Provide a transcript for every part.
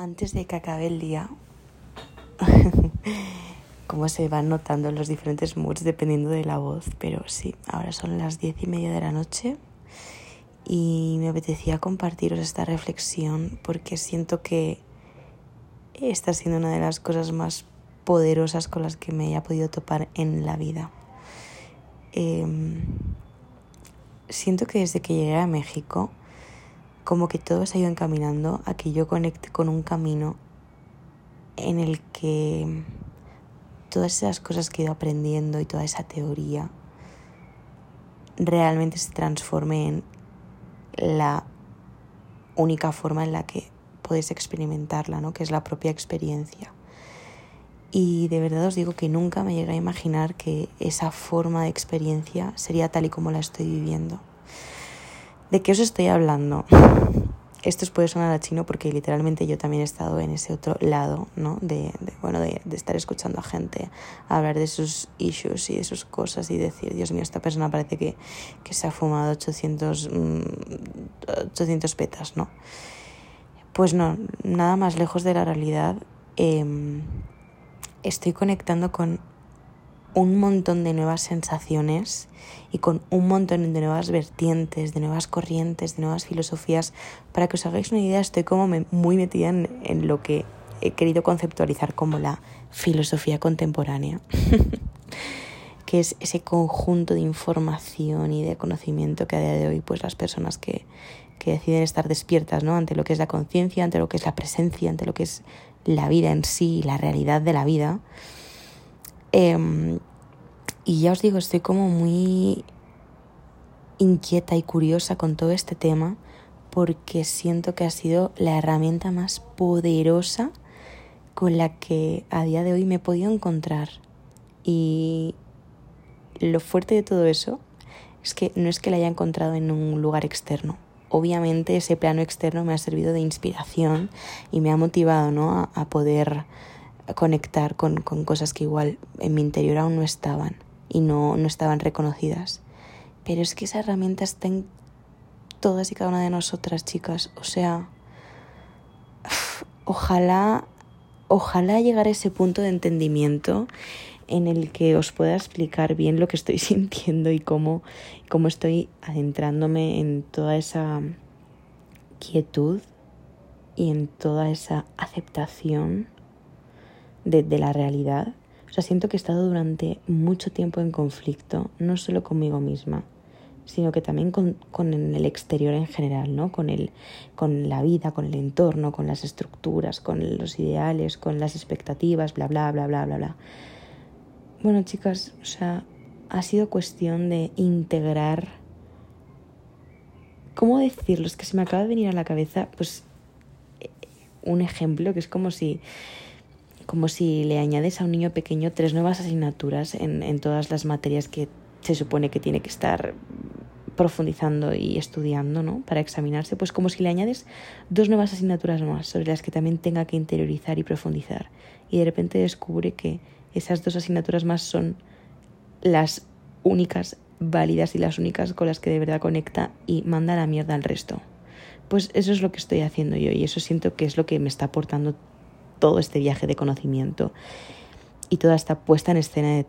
antes de que acabe el día, como se van notando los diferentes moods dependiendo de la voz, pero sí, ahora son las diez y media de la noche y me apetecía compartiros esta reflexión porque siento que esta siendo una de las cosas más poderosas con las que me haya podido topar en la vida. Em, siento que desde que llegué a México como que todo se ha ido encaminando a que yo conecte con un camino en el que todas esas cosas que he ido aprendiendo y toda esa teoría realmente se transforme en la única forma en la que puedes experimentarla, ¿no? que es la propia experiencia. Y de verdad os digo que nunca me llegué a imaginar que esa forma de experiencia sería tal y como la estoy viviendo. ¿De qué os estoy hablando? Esto os puede sonar a chino porque literalmente yo también he estado en ese otro lado, ¿no? De, bueno, de, estar escuchando a gente hablar de sus issues y de sus cosas y decir, Dios mío, esta persona parece que, se ha fumado 800, 800 mm, petas, ¿no? Pues no, nada más lejos de la realidad. Em, estoy conectando con un montón de nuevas sensaciones y con un montón de nuevas vertientes, de nuevas corrientes, de nuevas filosofías. Para que os hagáis una idea, estoy como muy metida en, lo que he querido conceptualizar como la filosofía contemporánea, que es ese conjunto de información y de conocimiento que a día de hoy pues las personas que, que deciden estar despiertas ¿no? ante lo que es la conciencia, ante lo que es la presencia, ante lo que es la vida en sí, la realidad de la vida, Em, y ya os digo, estoy como muy inquieta y curiosa con todo este tema porque siento que ha sido la herramienta más poderosa con la que a día de hoy me he podido encontrar. Y lo fuerte de todo eso es que no es que la haya encontrado en un lugar externo. Obviamente ese plano externo me ha servido de inspiración y me ha motivado ¿no? a, a poder conectar con, con, cosas que igual en mi interior aún no estaban y no, no estaban reconocidas. Pero es que esa herramienta está en todas y cada una de nosotras, chicas. O sea, ojalá, ojalá llegar a ese punto de entendimiento en el que os pueda explicar bien lo que estoy sintiendo y cómo, cómo estoy adentrándome en toda esa quietud y en toda esa aceptación de, la realidad. O sea, siento que he estado durante mucho tiempo en conflicto, no solo conmigo misma, sino que también con, con, el exterior en general, ¿no? Con, el, con la vida, con el entorno, con las estructuras, con los ideales, con las expectativas, bla, bla, bla, bla, bla, bla. Bueno, chicas, o sea, ha sido cuestión de integrar... ¿Cómo decirlo? Es que se me acaba de venir a la cabeza, pues, un ejemplo que es como si como si le añades a un niño pequeño tres nuevas asignaturas en, todas las materias que se supone que tiene que estar profundizando y estudiando, ¿no? Para examinarse, pues como si le añades dos nuevas asignaturas más sobre las que también tenga que interiorizar y profundizar. Y de repente descubre que esas dos asignaturas más son las únicas válidas y las únicas con las que de verdad conecta y manda la mierda al resto. Pues eso es lo que estoy haciendo yo y eso siento que es lo que me está aportando todo este viaje de conocimiento y toda esta puesta en escena de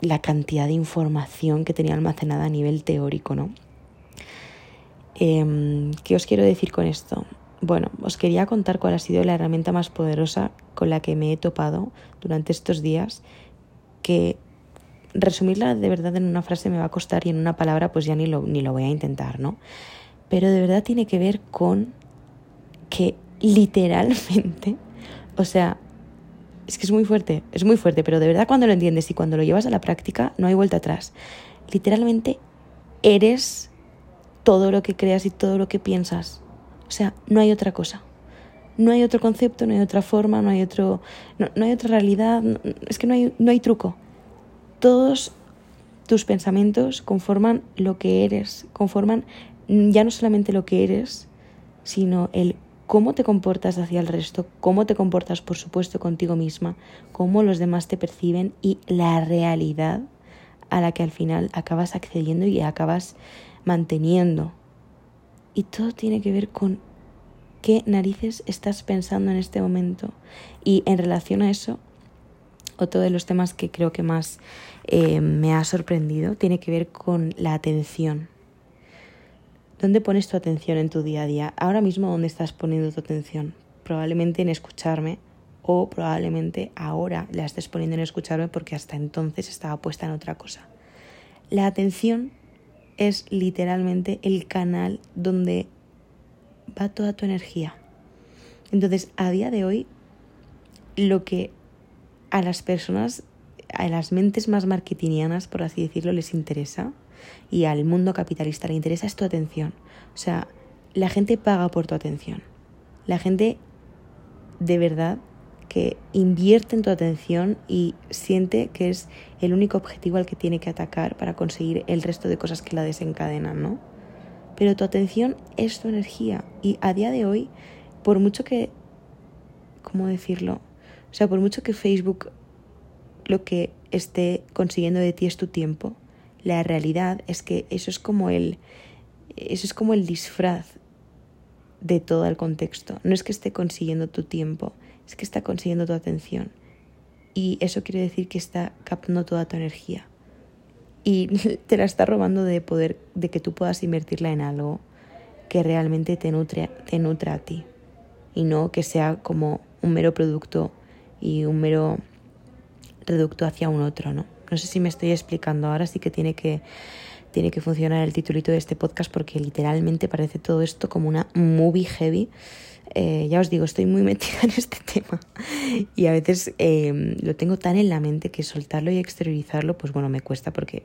la cantidad de información que tenía almacenada a nivel teórico, ¿no? Em, ¿Qué os quiero decir con esto? Bueno, os quería contar cuál ha sido la herramienta más poderosa con la que me he topado durante estos días, que resumirla de verdad en una frase me va a costar y en una palabra pues ya ni lo, ni lo voy a intentar, ¿no? Pero de verdad tiene que ver con que literalmente o sea, es que es muy fuerte, es muy fuerte, pero de verdad cuando lo entiendes y cuando lo llevas a la práctica no hay vuelta atrás. Literalmente eres todo lo que creas y todo lo que piensas. O sea, no hay otra cosa. No hay otro concepto, no hay otra forma, no hay otro no, hay otra realidad, es que no hay no hay truco. Todos tus pensamientos conforman lo que eres, conforman ya no solamente lo que eres, sino el cómo te comportas hacia el resto, cómo te comportas, por supuesto, contigo misma, cómo los demás te perciben y la realidad a la que al final acabas accediendo y acabas manteniendo. Y todo tiene que ver con qué narices estás pensando en este momento. Y en relación a eso, otro de los temas que creo que más eh, me ha sorprendido tiene que ver con la atención. ¿Dónde pones tu atención en tu día a día? Ahora mismo, ¿dónde estás poniendo tu atención? Probablemente en escucharme o probablemente ahora la estés poniendo en escucharme porque hasta entonces estaba puesta en otra cosa. La atención es literalmente el canal donde va toda tu energía. Entonces, a día de hoy, lo que a las personas, a las mentes más marketingianas, por así decirlo, les interesa, y al mundo capitalista le interesa es tu atención. O sea, la gente paga por tu atención. La gente de verdad que invierte en tu atención y siente que es el único objetivo al que tiene que atacar para conseguir el resto de cosas que la desencadenan, ¿no? Pero tu atención es tu energía y a día de hoy, por mucho que, ¿cómo decirlo? O sea, por mucho que Facebook lo que esté consiguiendo de ti es tu tiempo, la realidad es que eso es como el, eso es como el disfraz de todo el contexto. No es que esté consiguiendo tu tiempo, es que está consiguiendo tu atención. Y eso quiere decir que está captando toda tu energía. Y te la está robando de poder, de que tú puedas invertirla en algo que realmente te nutre, te nutra a ti. Y no que sea como un mero producto y un mero reducto hacia un otro, ¿no? No sé si me estoy explicando. Ahora sí que tiene que tiene que funcionar el titulito de este podcast porque literalmente parece todo esto como una movie heavy eh, ya os digo, estoy muy metida en este tema y a veces eh, lo tengo tan en la mente que soltarlo y exteriorizarlo, pues bueno, me cuesta porque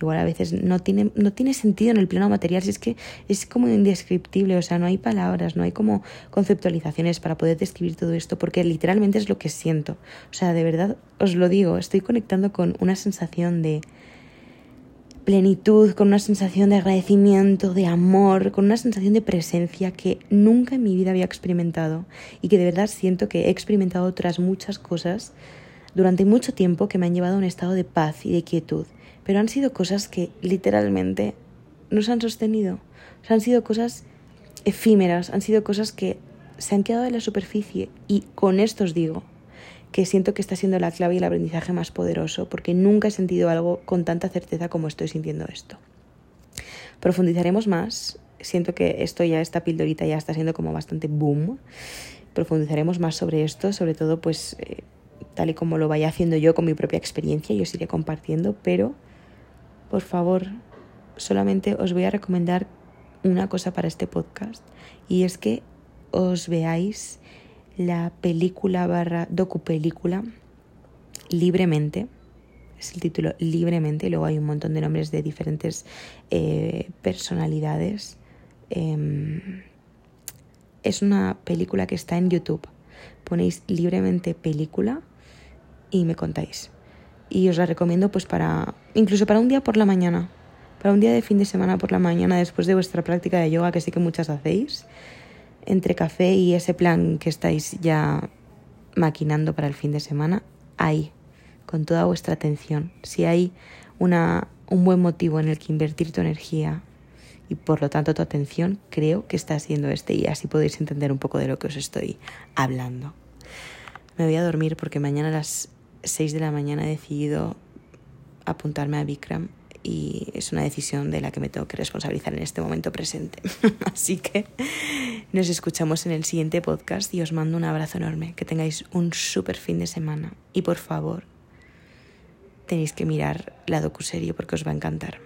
igual a veces no tiene, no tiene sentido en el plano material, si es que es como indescriptible, o sea, no hay palabras, no hay como conceptualizaciones para poder describir todo esto, porque literalmente es lo que siento. O sea, de verdad os lo digo, estoy conectando con una sensación de plenitud, con una sensación de agradecimiento, de amor, con una sensación de presencia que nunca en mi vida había experimentado y que de verdad siento que he experimentado otras muchas cosas durante mucho tiempo que me han llevado a un estado de paz y de quietud, pero han sido cosas que literalmente no se han sostenido, han sido cosas efímeras, han sido cosas que se han quedado en la superficie. Y con esto os digo, que siento que está siendo la clave y el aprendizaje más poderoso, porque nunca he sentido algo con tanta certeza como estoy sintiendo esto. Profundizaremos más, siento que esto ya, esta pildorita ya está siendo como bastante boom, profundizaremos más sobre esto, sobre todo pues eh, tal y como lo vaya haciendo yo con mi propia experiencia, yo os iré compartiendo, pero por favor, solamente os voy a recomendar una cosa para este podcast y es que os veáis la película barra docupelícula libremente. Es el título libremente. Luego hay un montón de nombres de diferentes eh, personalidades. Em, es una película que está en YouTube. Ponéis libremente película y me contáis. Y os la recomiendo pues para incluso para un día por la mañana, para un día de fin de semana por la mañana después de vuestra práctica de yoga que sé que muchas hacéis entre café y ese plan que estáis ya maquinando para el fin de semana, ahí, con toda vuestra atención. Si hay una, un buen motivo en el que invertir tu energía y por lo tanto tu atención, creo que está siendo este y así podéis entender un poco de lo que os estoy hablando. Me voy a dormir porque mañana las 6 de la mañana he decidido apuntarme a Bikram y es una decisión de la que me tengo que responsabilizar en este momento presente. Así que nos escuchamos en el siguiente podcast y os mando un abrazo enorme. Que tengáis un súper fin de semana y por favor tenéis que mirar la docuserie porque os va a encantar.